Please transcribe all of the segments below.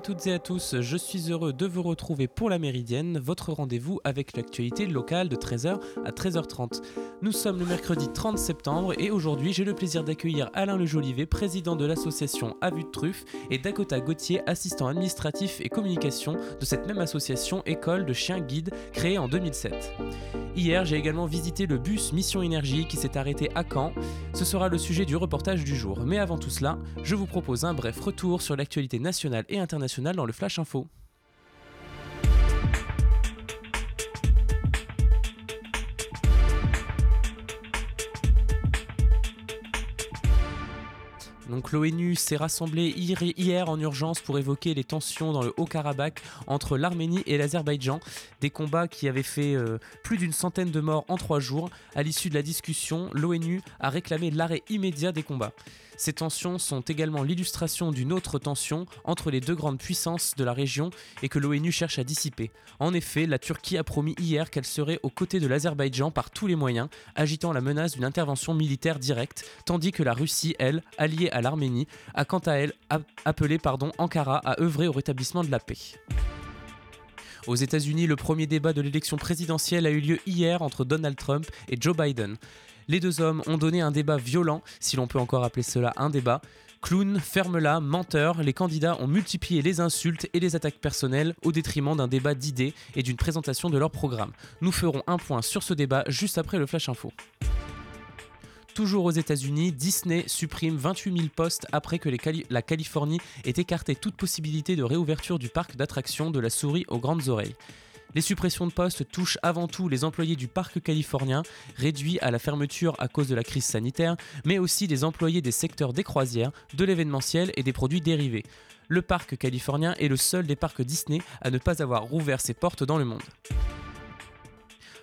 toutes et à tous, je suis heureux de vous retrouver pour la Méridienne, votre rendez-vous avec l'actualité locale de 13h à 13h30. Nous sommes le mercredi 30 septembre et aujourd'hui j'ai le plaisir d'accueillir Alain Le Jolivet, président de l'association À vue de truffe, et Dakota Gauthier, assistant administratif et communication de cette même association École de chiens guides créée en 2007. Hier, j'ai également visité le bus Mission Énergie qui s'est arrêté à Caen. Ce sera le sujet du reportage du jour. Mais avant tout cela, je vous propose un bref retour sur l'actualité nationale et internationale dans le Flash Info. Donc l'ONU s'est rassemblée hier en urgence pour évoquer les tensions dans le Haut-Karabakh entre l'Arménie et l'Azerbaïdjan, des combats qui avaient fait euh, plus d'une centaine de morts en trois jours. À l'issue de la discussion, l'ONU a réclamé l'arrêt immédiat des combats. Ces tensions sont également l'illustration d'une autre tension entre les deux grandes puissances de la région et que l'ONU cherche à dissiper. En effet, la Turquie a promis hier qu'elle serait aux côtés de l'Azerbaïdjan par tous les moyens, agitant la menace d'une intervention militaire directe, tandis que la Russie, elle, alliée à l'Arménie, a quant à elle appelé pardon, Ankara à œuvrer au rétablissement de la paix. Aux États-Unis, le premier débat de l'élection présidentielle a eu lieu hier entre Donald Trump et Joe Biden. Les deux hommes ont donné un débat violent, si l'on peut encore appeler cela un débat. Clown, ferme-la, menteur, les candidats ont multiplié les insultes et les attaques personnelles au détriment d'un débat d'idées et d'une présentation de leur programme. Nous ferons un point sur ce débat juste après le Flash Info. Toujours aux États-Unis, Disney supprime 28 000 postes après que la Californie ait écarté toute possibilité de réouverture du parc d'attractions de la souris aux grandes oreilles. Les suppressions de postes touchent avant tout les employés du parc californien, réduits à la fermeture à cause de la crise sanitaire, mais aussi des employés des secteurs des croisières, de l'événementiel et des produits dérivés. Le parc californien est le seul des parcs Disney à ne pas avoir rouvert ses portes dans le monde.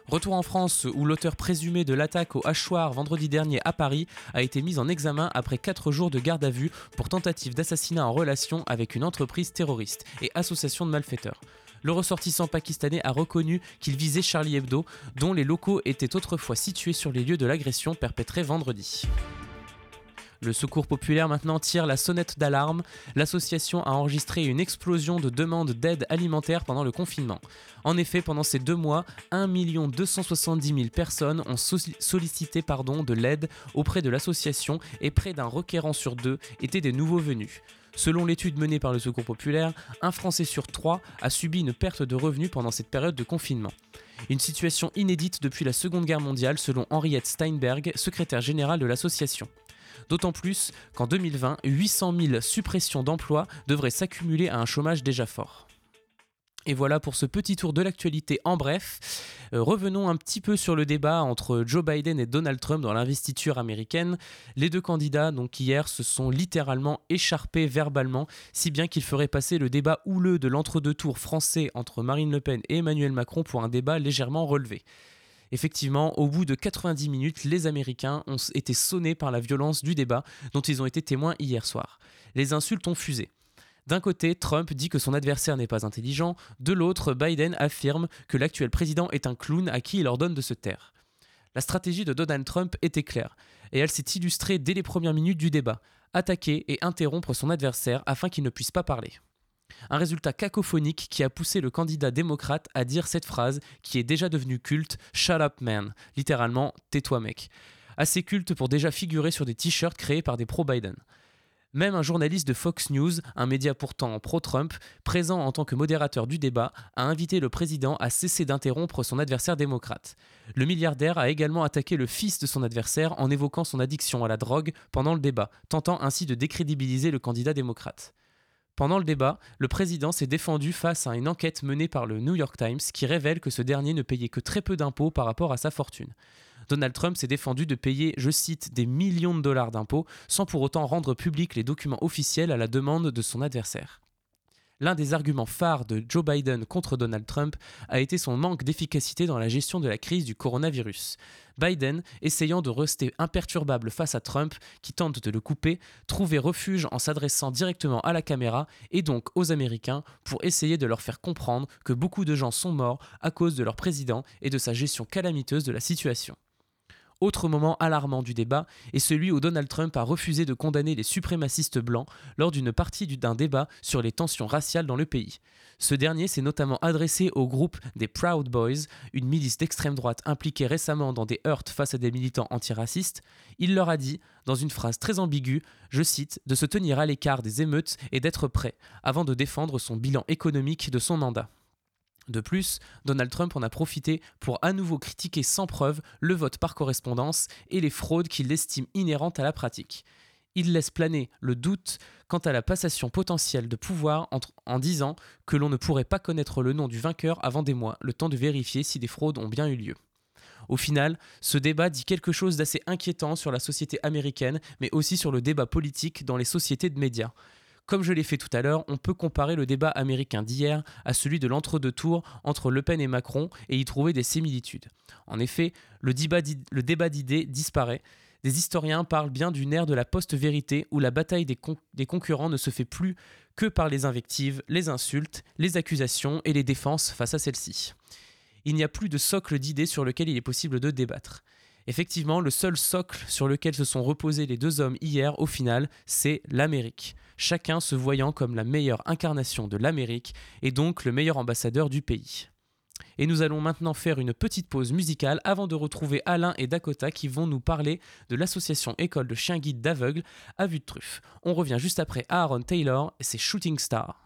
Retour en France où l'auteur présumé de l'attaque au hachoir vendredi dernier à Paris a été mis en examen après 4 jours de garde à vue pour tentative d'assassinat en relation avec une entreprise terroriste et association de malfaiteurs. Le ressortissant pakistanais a reconnu qu'il visait Charlie Hebdo, dont les locaux étaient autrefois situés sur les lieux de l'agression perpétrée vendredi. Le Secours populaire maintenant tire la sonnette d'alarme. L'association a enregistré une explosion de demandes d'aide alimentaire pendant le confinement. En effet, pendant ces deux mois, 1 270 000 personnes ont sollicité de l'aide auprès de l'association et près d'un requérant sur deux étaient des nouveaux venus. Selon l'étude menée par le Secours populaire, un Français sur trois a subi une perte de revenus pendant cette période de confinement. Une situation inédite depuis la Seconde Guerre mondiale selon Henriette Steinberg, secrétaire générale de l'association. D'autant plus qu'en 2020, 800 000 suppressions d'emplois devraient s'accumuler à un chômage déjà fort. Et voilà pour ce petit tour de l'actualité en bref. Euh, revenons un petit peu sur le débat entre Joe Biden et Donald Trump dans l'investiture américaine. Les deux candidats, donc hier, se sont littéralement écharpés verbalement, si bien qu'ils feraient passer le débat houleux de l'entre-deux tours français entre Marine Le Pen et Emmanuel Macron pour un débat légèrement relevé. Effectivement, au bout de 90 minutes, les Américains ont été sonnés par la violence du débat dont ils ont été témoins hier soir. Les insultes ont fusé. D'un côté, Trump dit que son adversaire n'est pas intelligent, de l'autre, Biden affirme que l'actuel président est un clown à qui il ordonne de se taire. La stratégie de Donald Trump était claire, et elle s'est illustrée dès les premières minutes du débat, attaquer et interrompre son adversaire afin qu'il ne puisse pas parler. Un résultat cacophonique qui a poussé le candidat démocrate à dire cette phrase qui est déjà devenue culte Shut up man, littéralement tais-toi mec. Assez culte pour déjà figurer sur des t-shirts créés par des pro-Biden. Même un journaliste de Fox News, un média pourtant pro-Trump, présent en tant que modérateur du débat, a invité le président à cesser d'interrompre son adversaire démocrate. Le milliardaire a également attaqué le fils de son adversaire en évoquant son addiction à la drogue pendant le débat, tentant ainsi de décrédibiliser le candidat démocrate. Pendant le débat, le président s'est défendu face à une enquête menée par le New York Times qui révèle que ce dernier ne payait que très peu d'impôts par rapport à sa fortune. Donald Trump s'est défendu de payer, je cite, des millions de dollars d'impôts sans pour autant rendre publics les documents officiels à la demande de son adversaire. L'un des arguments phares de Joe Biden contre Donald Trump a été son manque d'efficacité dans la gestion de la crise du coronavirus. Biden, essayant de rester imperturbable face à Trump, qui tente de le couper, trouvait refuge en s'adressant directement à la caméra et donc aux Américains pour essayer de leur faire comprendre que beaucoup de gens sont morts à cause de leur président et de sa gestion calamiteuse de la situation. Autre moment alarmant du débat est celui où Donald Trump a refusé de condamner les suprémacistes blancs lors d'une partie d'un débat sur les tensions raciales dans le pays. Ce dernier s'est notamment adressé au groupe des Proud Boys, une milice d'extrême droite impliquée récemment dans des heurts face à des militants antiracistes. Il leur a dit, dans une phrase très ambiguë, je cite, de se tenir à l'écart des émeutes et d'être prêt, avant de défendre son bilan économique de son mandat. De plus, Donald Trump en a profité pour à nouveau critiquer sans preuve le vote par correspondance et les fraudes qu'il estime inhérentes à la pratique. Il laisse planer le doute quant à la passation potentielle de pouvoir en disant que l'on ne pourrait pas connaître le nom du vainqueur avant des mois, le temps de vérifier si des fraudes ont bien eu lieu. Au final, ce débat dit quelque chose d'assez inquiétant sur la société américaine, mais aussi sur le débat politique dans les sociétés de médias. Comme je l'ai fait tout à l'heure, on peut comparer le débat américain d'hier à celui de l'entre-deux tours entre Le Pen et Macron et y trouver des similitudes. En effet, le débat d'idées disparaît. Des historiens parlent bien d'une ère de la post-vérité où la bataille des, des concurrents ne se fait plus que par les invectives, les insultes, les accusations et les défenses face à celles-ci. Il n'y a plus de socle d'idées sur lequel il est possible de débattre. Effectivement, le seul socle sur lequel se sont reposés les deux hommes hier, au final, c'est l'Amérique chacun se voyant comme la meilleure incarnation de l'Amérique et donc le meilleur ambassadeur du pays. Et nous allons maintenant faire une petite pause musicale avant de retrouver Alain et Dakota qui vont nous parler de l'association École de chiens guides d'aveugles à vue de truffe. On revient juste après Aaron Taylor et ses Shooting Stars.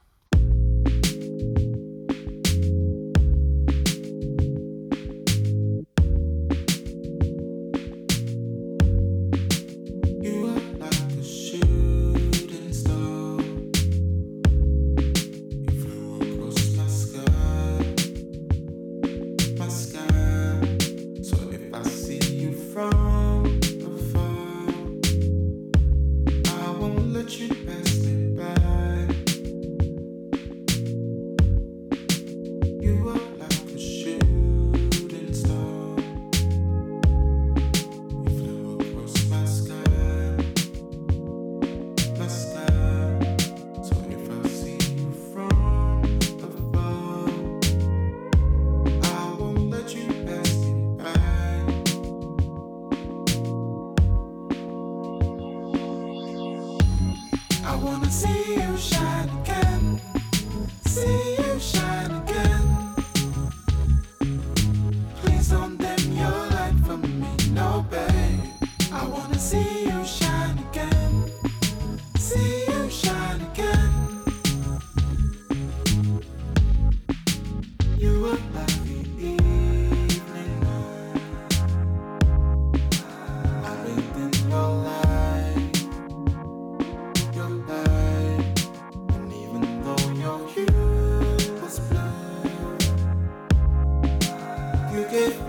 이렇게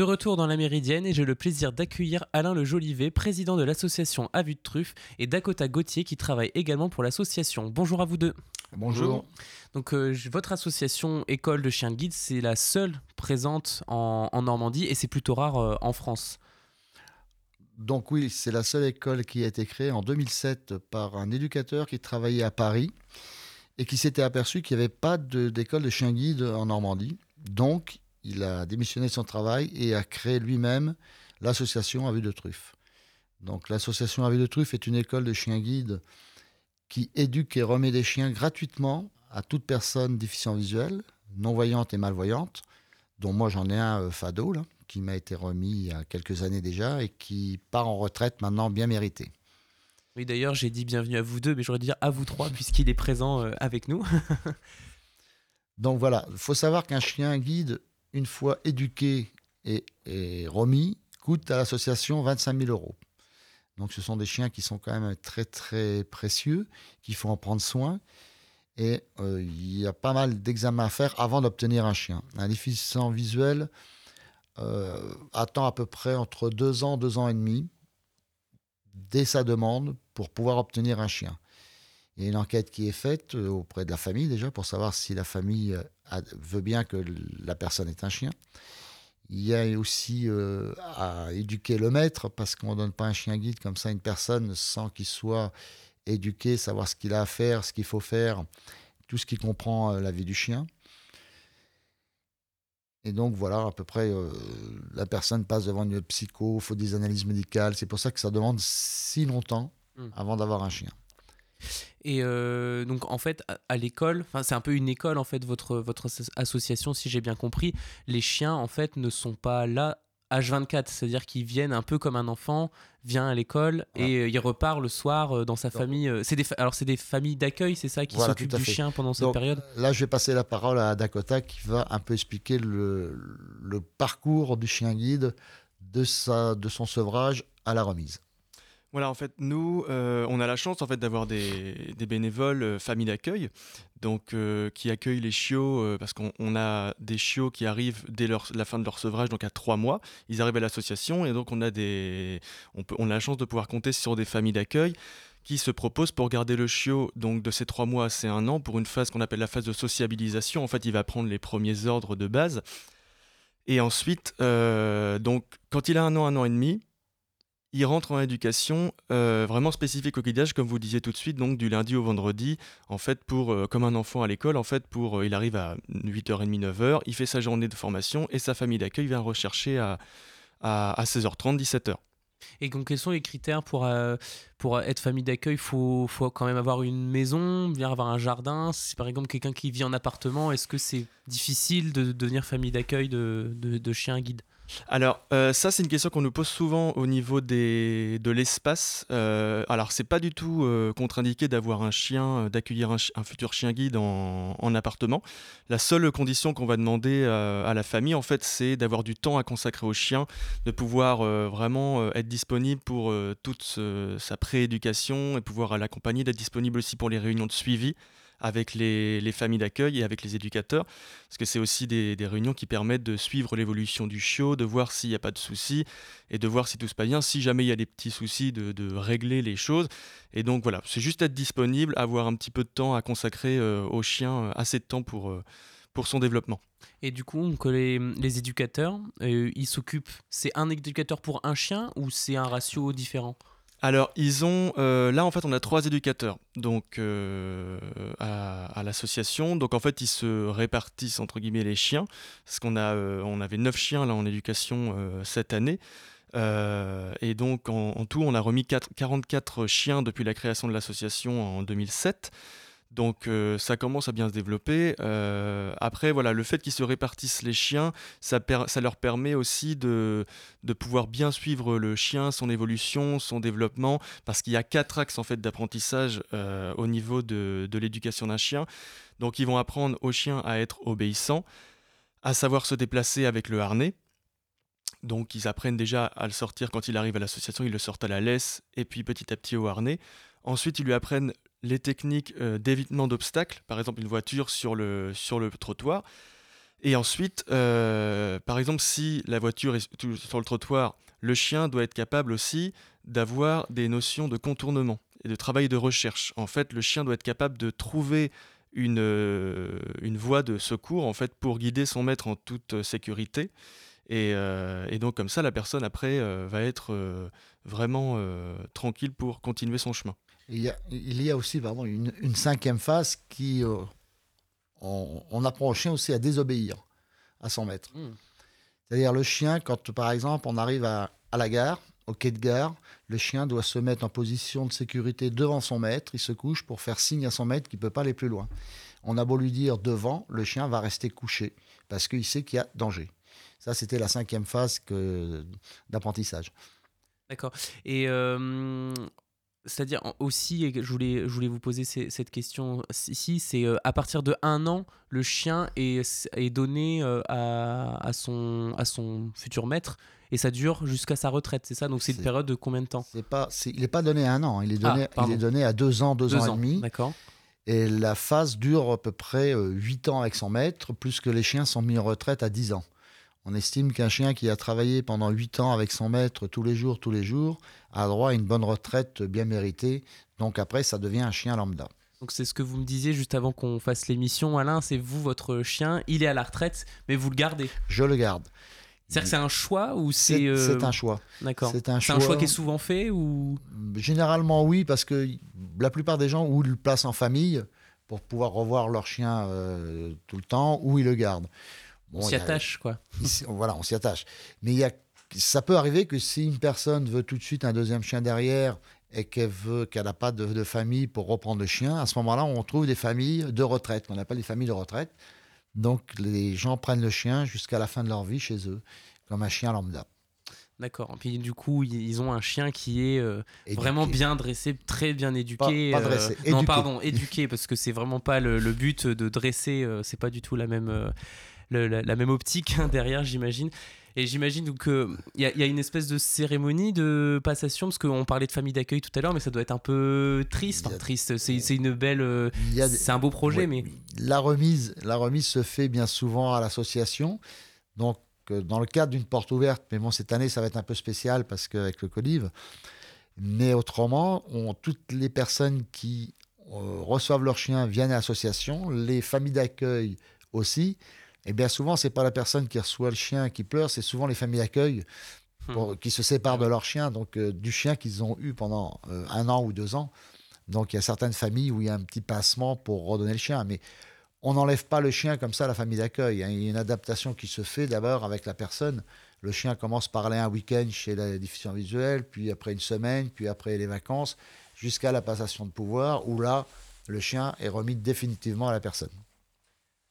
De retour dans la Méridienne et j'ai le plaisir d'accueillir Alain Le Jolivet, président de l'association À Vue de Truffe, et Dakota Gauthier qui travaille également pour l'association. Bonjour à vous deux. Bonjour. Donc euh, votre association École de chiens de guide, c'est la seule présente en, Normandie et c'est plutôt rare euh, en France. Donc oui, c'est la seule école qui a été créée en 2007 par un éducateur qui travaillait à Paris et qui s'était aperçu qu'il n'y avait pas d'école de, de chiens guides en Normandie. Donc il a démissionné de son travail et a créé lui-même l'association À vue de Truffe. Donc l'association À vue de Truffe est une école de chiens guides qui éduque et remet des chiens gratuitement à toute personne déficient visuelle, non-voyante et malvoyante, dont moi j'en ai un euh, Fado, là, qui m'a été remis il y a quelques années déjà et qui part en retraite maintenant bien méritée. Oui, d'ailleurs, j'ai dit bienvenue à vous deux, mais j'aurais dû dire à vous trois, puisqu'il est présent euh, avec nous. Donc voilà, il faut savoir qu'un chien guide, une fois éduqué et, remis, coûte à l'association 25 000 euros. Donc ce sont des chiens qui sont quand même très très précieux, qu'il faut en prendre soin. Et euh, il y a pas mal d'examens à faire avant d'obtenir un chien. Un déficient visuel euh, attend à peu près entre deux ans, deux ans et demi dès sa demande pour pouvoir obtenir un chien. Il y a une enquête qui est faite euh, auprès de la famille déjà pour savoir si la famille euh, veut bien que la personne ait un chien. Il y a aussi euh, à éduquer le maître parce qu'on ne donne pas un chien guide comme ça à une personne sans qu'il soit éduqué, savoir ce qu'il a à faire, ce qu'il faut faire, tout ce qui comprend la vie du chien. Et donc voilà, à peu près, la personne passe devant une psycho, il faut des analyses médicales. C'est pour ça que ça demande si longtemps mmh. avant d'avoir un chien. Et euh, donc en fait à, l'école, c'est un peu une école en fait votre votre association si j'ai bien compris. Les chiens en fait ne sont pas là H24, c'est-à-dire qu'ils viennent un peu comme un enfant vient à l'école et euh, il repart le soir euh, dans sa famille. c'est des alors c'est des familles d'accueil, c'est ça qui s'occupent du chien pendant cette période? Là, je vais passer la parole à Dakota qui va un peu expliquer le, le parcours du chien guide de sa de son sevrage à la remise. Voilà, en fait, nous, euh, on a la chance en fait d'avoir des, bénévoles euh, familles d'accueil, donc euh, qui accueillent les chiots parce qu'on a des chiots qui arrivent dès la fin de leur sevrage, donc à trois mois. Ils arrivent à l'association et donc on a des, on a la chance de pouvoir compter sur des familles d'accueil qui se proposent pour garder le chiot donc de ces trois mois à ces un an pour une phase qu'on appelle la phase de sociabilisation. En fait, il va prendre les premiers ordres de base. Et ensuite, donc, quand il a un an, un an et demi, il rentre en éducation euh, vraiment spécifique au guidage, comme vous disiez tout de suite, donc du lundi au vendredi, en fait, pour, euh, comme un enfant à l'école, en fait, pour, euh, il arrive à 8h30, 9h, il fait sa journée de formation et sa famille d'accueil vient rechercher à, à, 16h30, 17h. Et donc, quels sont les critères pour, être famille d'accueil? Il faut, quand même avoir une maison, bien avoir un jardin. Si par exemple quelqu'un qui vit en appartement, est-ce que c'est difficile de devenir famille d'accueil de, de, de guide? Alors, euh, ça, c'est une question qu'on nous pose souvent au niveau de l'espace. Euh, alors, c'est pas du tout euh, contre-indiqué d'avoir un chien, d'accueillir un, futur chien guide en, appartement. La seule condition qu'on va demander à la famille, en fait, c'est d'avoir du temps à consacrer au chien, de pouvoir vraiment être disponible pour toute sa prééducation et pouvoir l'accompagner, d'être disponible aussi pour les réunions de suivi avec les, familles d'accueil et avec les éducateurs, parce que c'est aussi des, réunions qui permettent de suivre l'évolution du chiot, de voir s'il n'y a pas de soucis et de voir si tout se passe bien. Si jamais il y a des petits soucis, de, régler les choses. Et donc voilà, c'est juste être disponible, avoir un petit peu de temps à consacrer euh, au chien, euh, assez de temps pour, euh, pour son développement. Et du coup, les, les éducateurs, ils s'occupent, c'est un éducateur pour un chien ou c'est un ratio différent? Alors, ils ont. Euh, là, en fait, on a trois éducateurs donc, euh, à, l'association. Donc, en fait, ils se répartissent, entre guillemets, les chiens. Parce qu'on a, euh, on avait neuf chiens en éducation cette année. et donc, en, en, tout, on a remis 44 chiens depuis la création de l'association en 2007. Donc euh, ça commence à bien se développer. Euh, après, voilà, le fait qu'ils se répartissent les chiens, ça, leur permet aussi de, pouvoir bien suivre le chien, son évolution, son développement, parce qu'il y a quatre axes en fait d'apprentissage euh, au niveau de, de l'éducation d'un chien. Donc ils vont apprendre au chien à être obéissant, à savoir se déplacer avec le harnais. Donc ils apprennent déjà à le sortir quand il arrive à l'association, ils le sortent à la laisse et puis petit à petit au harnais. Ensuite, ils lui apprennent les techniques euh, d'évitement d'obstacles, par exemple une voiture sur le, trottoir. Et ensuite, euh, par exemple, si la voiture est sur le trottoir, le chien doit être capable aussi d'avoir des notions de contournement et de travail de recherche. En fait, le chien doit être capable de trouver une, euh, voie de secours en fait, pour guider son maître en toute sécurité. Et donc comme ça, la personne après va être vraiment tranquille pour continuer son chemin. Il y a, il y a aussi pardon, une, une cinquième phase qui. Euh, on, apprend au chien aussi à désobéir. à son maître. Hmm. C'est-à-dire le chien, quand par exemple on arrive à, à la gare, au quai de gare, le chien doit se mettre en position de sécurité devant son maître, il se couche pour faire signe à son maître qu'il ne peut pas aller plus loin. On a beau lui dire devant, le chien va rester couché parce qu'il sait qu'il y a danger. Ça, c'était la cinquième phase d'apprentissage. D'accord. Et euh, c'est-à-dire aussi, et je voulais, je voulais vous poser cette question ici, c'est euh, à partir de un an, le chien est, est donné euh, à, à son, à son futur maître et ça dure jusqu'à sa retraite, c'est ça? Donc c'est une période de combien de temps? C'est pas, il n'est pas donné à un an, il est Ah, donné, il est donné à deux ans, deux, ans, et demi. D'accord. Et la phase dure à peu près euh, 8 ans avec son maître, plus que les chiens sont mis en retraite à 10 ans. On estime qu'un chien qui a travaillé pendant 8 ans avec son maître tous les jours, tous les jours, a droit à une bonne retraite bien méritée. Donc après, ça devient un chien lambda. Donc c'est ce que vous me disiez juste avant qu'on fasse l'émission, Alain, c'est vous, votre chien, il est à la retraite, mais vous le gardez. Je le garde. C'est-à-dire que c'est un choix ou c'est... C'est euh, c'est un choix. D'accord. C'est un C'est un choix choix. qui est souvent fait ou... Généralement, oui, parce que la plupart des gens ou ils le placent en famille pour pouvoir revoir leur chien euh, tout le temps, ou ils le gardent. Bon, On s'y a- attache, quoi. Voilà, on s'y attache. Mais il y a, ça peut arriver que si une personne veut tout de suite un deuxième chien derrière et qu'elle veut qu'elle n'a pas de, de famille pour reprendre le chien, à ce moment-là, on trouve des familles de retraite, qu'on appelle les familles de retraite. Donc les gens prennent le chien jusqu'à la fin de leur vie chez eux, comme un chien lambda. D'accord. Puis du coup, ils- ont un chien qui est euh, vraiment bien dressé, très bien éduqué. Pas- pas euh, dressé, Non, pardon, éduqué, parce que c'est vraiment pas le, le but de dresser. euh, c'est pas du tout la même, euh, le- la, la même optique hein, derrière, j'imagine. Et j'imagine donc qu'il y, a- il y a une espèce de cérémonie de passation, parce qu'on parlait de famille d'accueil tout à l'heure, mais ça doit être un peu triste. Enfin, a- triste, c'est une belle. euh, c'est un beau projet, Ouais, mais. la remise, la remise se fait bien souvent à l'association. Donc, euh, dans le cadre d'une porte ouverte, mais bon, cette année, ça va être un peu spécial parce qu'avec le Colive. Mais autrement, on- toutes les personnes qui euh, reçoivent leur chien viennent à l'association, les familles d'accueil aussi. Et bien souvent, c'est pas la personne qui reçoit le chien qui pleure, c'est souvent les familles d'accueil pour- qui se séparent de leur chien, donc euh, du chien qu'ils ont eu pendant euh, un an ou deux ans. Donc il y a certaines familles où il y a un petit passement pour redonner le chien, mais on n'enlève pas le chien comme ça à la famille d'accueil. hein. Il y a une adaptation qui se fait d'abord avec la personne. Le chien commence par aller un week-end chez la diffusion visuelle, puis après une semaine, puis après les vacances, jusqu'à la passation de pouvoir, où là, le chien est remis définitivement à la personne.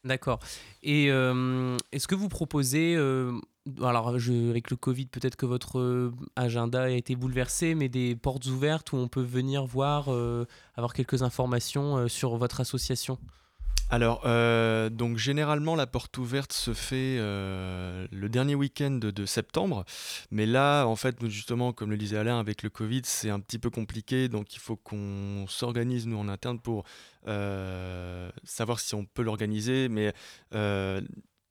D'accord. Et euh, est-ce que vous proposez, euh, alors avec le Covid, peut-être que votre euh, agenda a été bouleversé, mais des portes ouvertes où on peut venir voir, avoir quelques informations sur votre association? Alors, euh, donc généralement, la porte ouverte se fait euh, le dernier week-end de, septembre. Mais là, en fait, justement, comme le disait Alain, avec le Covid, c'est un petit peu compliqué. Donc, il faut qu'on s'organise, nous, en interne, pour euh, savoir si on peut l'organiser. Mais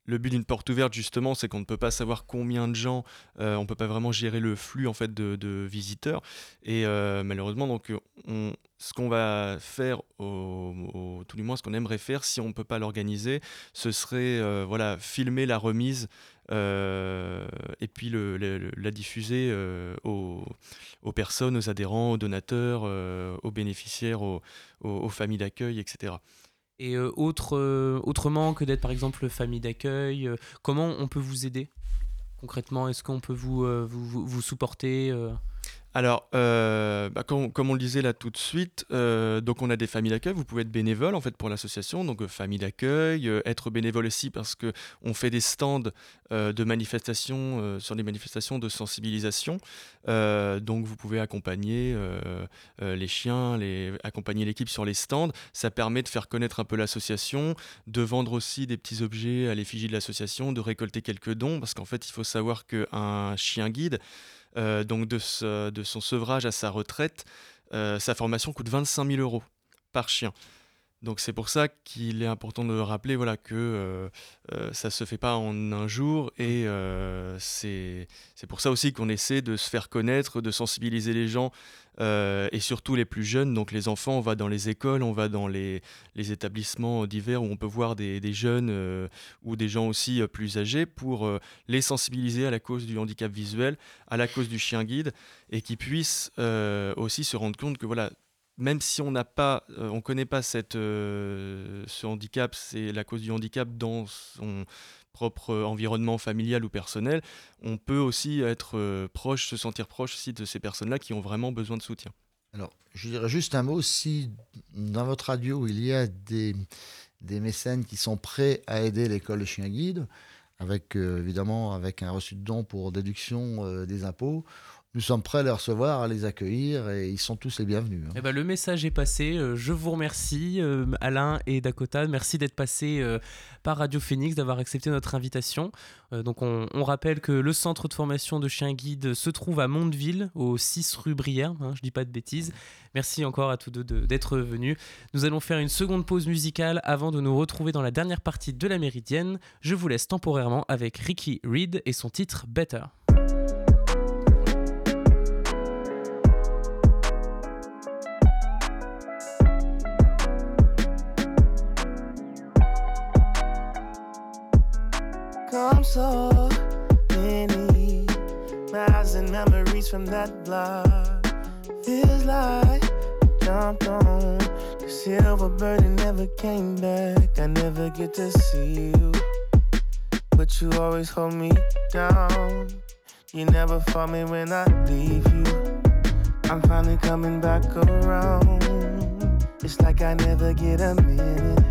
le but d'une porte ouverte, justement, c'est qu'on ne peut pas savoir combien de gens, euh, on ne peut pas vraiment gérer le flux en fait de, visiteurs. Et euh, malheureusement, donc, on, ce qu'on va faire, au, tout du moins ce qu'on aimerait faire, si on ne peut pas l'organiser, ce serait euh, voilà, filmer la remise et puis la diffuser aux, personnes, aux adhérents, aux donateurs, aux bénéficiaires, aux familles d'accueil, etc. Et euh, autre, euh, autrement que d'être par exemple famille d'accueil, euh, comment on peut vous aider concrètement? Est-ce qu'on peut vous, vous, supporter Alors, euh, bah, comme, on le disait là tout de suite, euh, donc on a des familles d'accueil. Vous pouvez être bénévole en fait pour l'association, donc euh, famille d'accueil, être bénévole aussi parce que on fait des stands de manifestations sur des manifestations de sensibilisation. Donc vous pouvez accompagner les chiens, les, accompagner l'équipe sur les stands. Ça permet de faire connaître un peu l'association, de vendre aussi des petits objets à l'effigie de l'association, de récolter quelques dons parce qu'en fait il faut savoir qu'un chien guide euh, donc de, ce- de son sevrage à sa retraite, euh, sa formation coûte 25 000 euros par chien. Donc c'est pour ça qu'il est important de rappeler voilà, que euh, ça ne se fait pas en un jour et c'est c'est pour ça aussi qu'on essaie de se faire connaître, de sensibiliser les gens euh, et surtout les plus jeunes, donc les enfants, on va dans les écoles, on va dans les, établissements divers où on peut voir des, jeunes euh, ou des gens aussi euh, plus âgés pour les sensibiliser à la cause du handicap visuel, à la cause du chien guide et qui puissent aussi se rendre compte que voilà, même si on n'a pas, on connaît pas cette, ce handicap, c'est la cause du handicap dans son propre environnement familial ou personnel, on peut aussi être proche, se sentir proche aussi de ces personnes-là qui ont vraiment besoin de soutien. Alors, je dirais juste un mot, si dans votre radio il y a des, des mécènes qui sont prêts à aider l'école de chiens guides, avec évidemment avec un reçu de don pour déduction des impôts, nous sommes prêts à les recevoir, à les accueillir et ils sont tous les bienvenus. Hein. Eh ben, le message est passé. Euh, je vous remercie, euh, Alain et Dakota. Merci d'être passé euh, par Radio Phoenix, d'avoir accepté notre invitation. donc, on, rappelle que le centre de formation de chiens guides se trouve à Mondeville, au 6 rue Brière. Hein, je dis pas de bêtises. Merci encore à tous deux d'être venus. Nous allons faire une seconde pause musicale avant de nous retrouver dans la dernière partie de la Méridienne. Je vous laisse temporairement avec Ricky Reed et son titre Better. So many miles and memories from that block. Feels like I jumped on the silver bird and never came back. I never get to see you, but you always hold me down. You never find me when I leave you. I'm finally coming back around. It's like I never get a minute.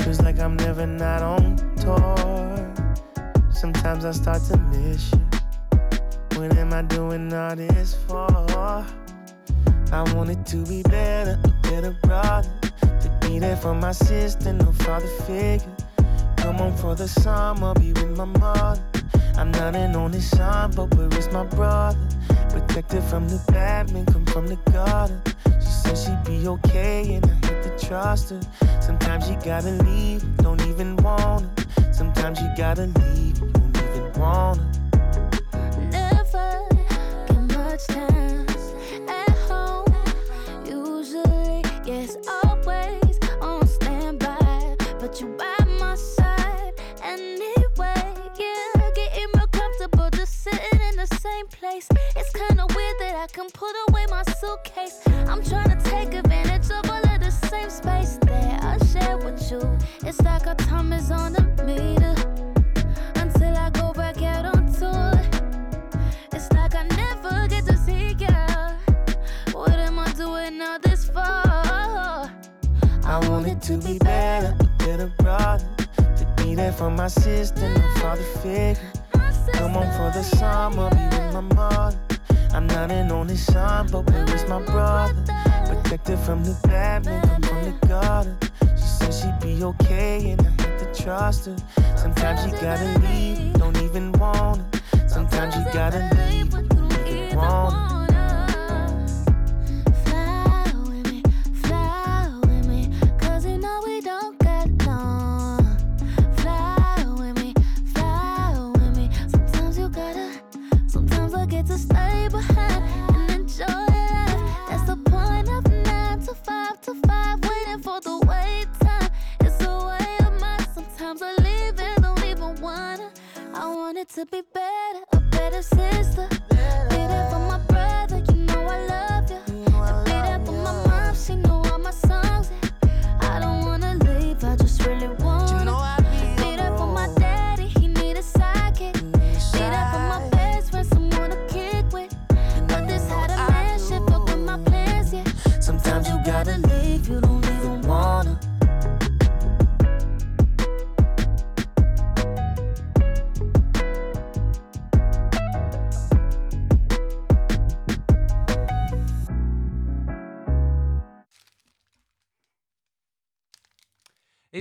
Feels like I'm never not on tour. Sometimes I start to miss you. What am I doing all this for? I want it to be better, a better brother. To be there for my sister, no father figure. Come home for the summer, be with my mother. I'm not an only son, but where is my brother? Protected from the bad men, come from the gutter. She said she'd be okay, and I had to trust her. Sometimes you gotta leave, don't even want her. Sometimes you gotta leave, you don't even wanna. Never get much time at home. Usually, yes, always on standby. But you by my side anyway. Yeah, getting real comfortable just sitting in the same place. It's kinda weird that I can put away my suitcase. I'm trying to take advantage of all of the same space that I share with you. It's like our time is on the meter until I go back out on tour. It's like I never get to see ya. What am I doing all this for? I want it to be better, a better brother. To be there for my sister, no father figure. Come on for the summer, be with my mother. I'm not an only son, but where is my brother? Protected from the bad come from the gutter. She said she'd be okay, and I trust her. Sometimes you gotta leave, don't even want her. Sometimes you gotta leave, don't even want her. I want it to be better, a better sister.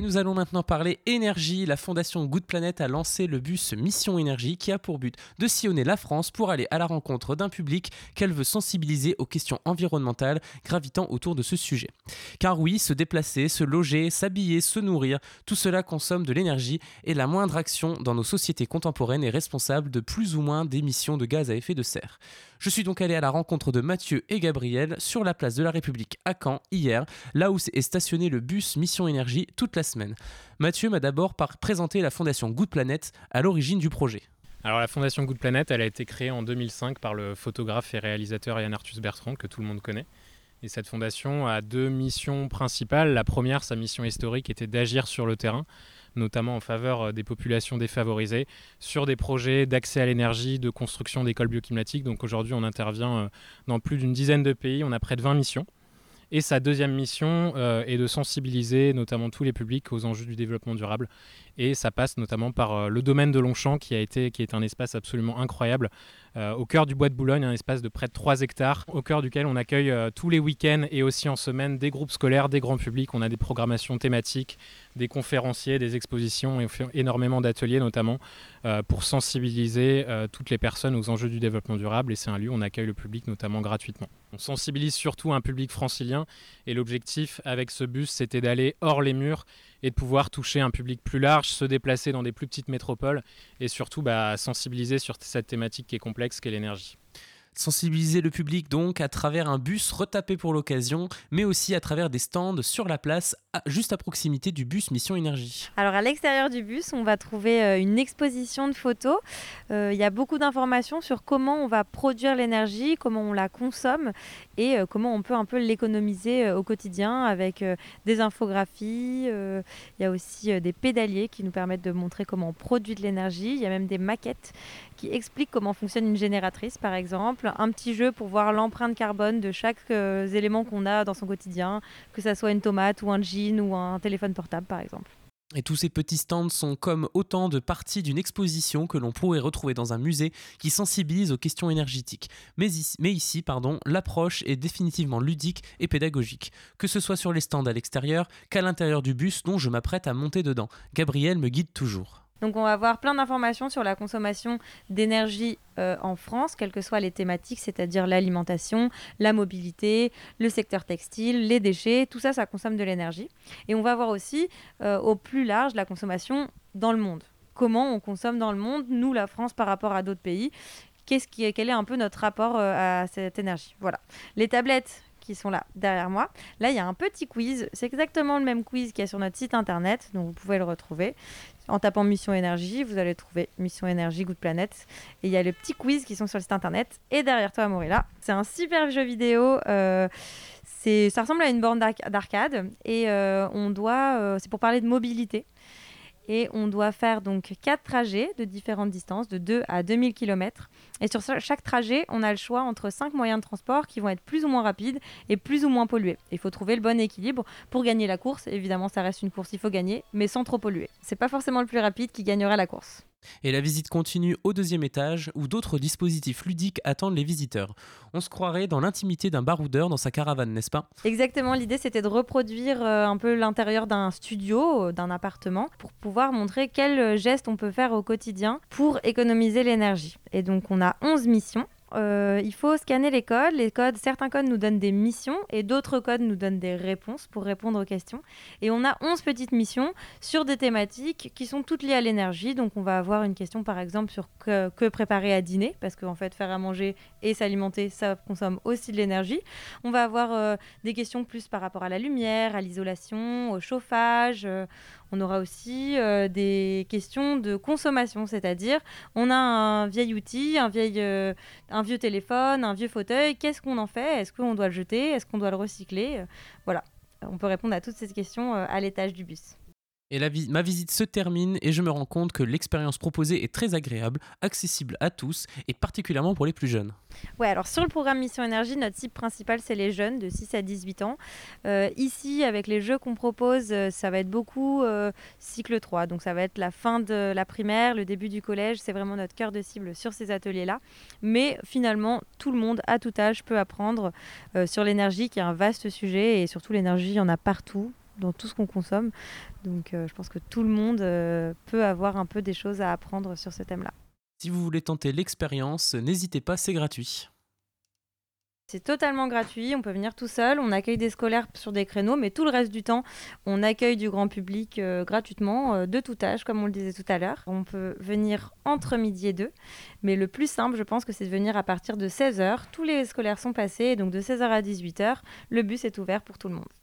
Et nous allons maintenant parler énergie. La fondation Good Planet a lancé le bus Mission Énergie qui a pour but de sillonner la France pour aller à la rencontre d'un public qu'elle veut sensibiliser aux questions environnementales gravitant autour de ce sujet. Car oui, se déplacer, se loger, s'habiller, se nourrir, tout cela consomme de l'énergie et la moindre action dans nos sociétés contemporaines est responsable de plus ou moins d'émissions de gaz à effet de serre. Je suis donc allé à la rencontre de Mathieu et Gabriel sur la place de la République à Caen hier, là où est stationné le bus Mission Énergie toute la semaine. Mathieu m'a d'abord présenté la fondation Good Planet à l'origine du projet. Alors la fondation Good Planet, elle a été créée en 2005 par le photographe et réalisateur Yann Arthus Bertrand, que tout le monde connaît. Et cette fondation a deux missions principales. La première, sa mission historique, était d'agir sur le terrain, notamment en faveur euh, des populations défavorisées, sur des projets d'accès à l'énergie, de construction d'écoles bioclimatiques. Donc aujourd'hui, on intervient euh, dans plus d'une dizaine de pays. On a près de 20 missions. Et sa deuxième mission euh, est de sensibiliser notamment tous les publics aux enjeux du développement durable. Et ça passe notamment par le domaine de Longchamp, qui, a été, qui est un espace absolument incroyable, au cœur du bois de Boulogne, un espace de près de 3 hectares, au cœur duquel on accueille euh, tous les week-ends et aussi en semaine des groupes scolaires, des grands publics. On a des programmations thématiques, des conférenciers, des expositions et on fait énormément d'ateliers notamment euh, pour sensibiliser euh, toutes les personnes aux enjeux du développement durable. Et c'est un lieu où on accueille le public notamment gratuitement. On sensibilise surtout un public francilien et l'objectif avec ce bus, c'était d'aller hors les murs et de pouvoir toucher un public plus large, se déplacer dans des plus petites métropoles et surtout bah, sensibiliser sur cette thématique qui est complexe qu'est l'énergie. Sensibiliser le public donc à travers un bus retapé pour l'occasion, mais aussi à travers des stands sur la place, à- juste à proximité du bus Mission Énergie. Alors à l'extérieur du bus, on va trouver euh, une exposition de photos. Euh, Il y a beaucoup d'informations sur comment on va produire l'énergie, comment on la consomme et euh, comment on peut un peu l'économiser euh, au quotidien avec euh, des infographies. Il y a aussi des pédaliers qui nous permettent de montrer comment on produit de l'énergie. Il y a même des maquettes qui expliquent comment fonctionne une génératrice par exemple. Un petit jeu pour voir l'empreinte carbone de chaque élément qu'on a dans son quotidien, que ça soit une tomate ou un jean ou un téléphone portable par exemple. Et tous ces petits stands sont comme autant de parties d'une exposition que l'on pourrait retrouver dans un musée qui sensibilise aux questions énergétiques. Mais ici, pardon, l'approche est définitivement ludique et pédagogique, que ce soit sur les stands à l'extérieur qu'à l'intérieur du bus dont je m'apprête à monter dedans. Gabriel me guide toujours. Donc on va avoir plein d'informations sur la consommation d'énergie euh, en France, quelles que soient les thématiques, c'est-à-dire l'alimentation, la mobilité, le secteur textile, les déchets, tout ça, ça consomme de l'énergie. Et on va voir aussi euh, au plus large la consommation dans le monde. Comment on consomme dans le monde, nous, la France, par rapport à d'autres pays? Qu'est-ce qui est, quel est un peu notre rapport euh, à cette énergie? Voilà. Les tablettes qui sont là derrière moi. Là, il y a un petit quiz. C'est exactement le même quiz qu'il y a sur notre site internet, donc vous pouvez le retrouver. En tapant Mission Énergie, vous allez trouver Mission Énergie Good Planet. Et il y a les petits quiz qui sont sur le site internet. Et derrière toi, Morilla, c'est un super jeu vidéo. euh, ça ressemble à une borne d'arc- d'arcade. Et euh, on doit. euh, c'est pour parler de mobilité. Et on doit faire donc quatre trajets de différentes distances, de 2 à 2000 km. Et sur cha- chaque trajet, on a le choix entre cinq moyens de transport qui vont être plus ou moins rapides et plus ou moins pollués. Il faut trouver le bon équilibre pour gagner la course. Évidemment, ça reste une course, il faut gagner, mais sans trop polluer. C'est pas forcément le plus rapide qui gagnera la course. Et la visite continue au deuxième étage où d'autres dispositifs ludiques attendent les visiteurs. On se croirait dans l'intimité d'un baroudeur dans sa caravane, n'est-ce pas? Exactement, l'idée c'était de reproduire euh, un peu l'intérieur d'un studio, euh, d'un appartement, pour pouvoir montrer quels gestes on peut faire au quotidien pour économiser l'énergie. Et donc on a 11 missions. Euh, il faut scanner les codes. Les codes, certains codes nous donnent des missions et d'autres codes nous donnent des réponses pour répondre aux questions. Et on a 11 petites missions sur des thématiques qui sont toutes liées à l'énergie. Donc on va avoir une question par exemple sur que, préparer à dîner, parce qu'en fait faire à manger et s'alimenter, ça consomme aussi de l'énergie. On va avoir euh, des questions plus par rapport à la lumière, à l'isolation, au chauffage. euh, on aura aussi euh, des questions de consommation, c'est-à-dire on a un vieil outil, euh, un vieux téléphone, un vieux fauteuil, qu'est-ce qu'on en fait? Est-ce qu'on doit le jeter? Est-ce qu'on doit le recycler? Voilà, on peut répondre à toutes ces questions euh, à l'étage du bus. Et ma visite se termine et je me rends compte que l'expérience proposée est très agréable, accessible à tous et particulièrement pour les plus jeunes. Ouais, alors sur le programme Mission Énergie, notre cible principale, c'est les jeunes de 6 à 18 ans. Euh, ici, avec les jeux qu'on propose, euh, ça va être beaucoup euh, cycle 3. Donc ça va être la fin de la primaire, le début du collège. C'est vraiment notre cœur de cible sur ces ateliers-là. Mais finalement, tout le monde, à tout âge, peut apprendre sur l'énergie, qui est un vaste sujet. Et surtout, l'énergie, il y en a partout dans tout ce qu'on consomme. Donc euh, je pense que tout le monde euh, peut avoir un peu des choses à apprendre sur ce thème-là. Si vous voulez tenter l'expérience, n'hésitez pas, c'est gratuit. C'est totalement gratuit, on peut venir tout seul, on accueille des scolaires sur des créneaux, mais tout le reste du temps, on accueille du grand public euh, gratuitement, euh, de tout âge, comme on le disait tout à l'heure. On peut venir entre midi et deux, mais le plus simple, je pense que c'est de venir à partir de 16h. Tous les scolaires sont passés, donc de 16h à 18h, le bus est ouvert pour tout le monde.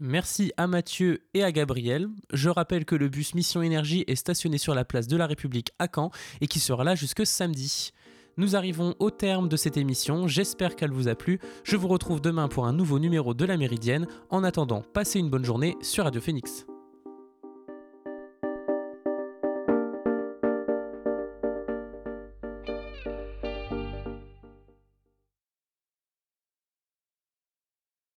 Merci à Mathieu et à Gabriel. Je rappelle que le bus Mission Énergie est stationné sur la place de la République à Caen et qui sera là jusque samedi. Nous arrivons au terme de cette émission, j'espère qu'elle vous a plu. Je vous retrouve demain pour un nouveau numéro de la Méridienne. En attendant, passez une bonne journée sur Radio Phoenix.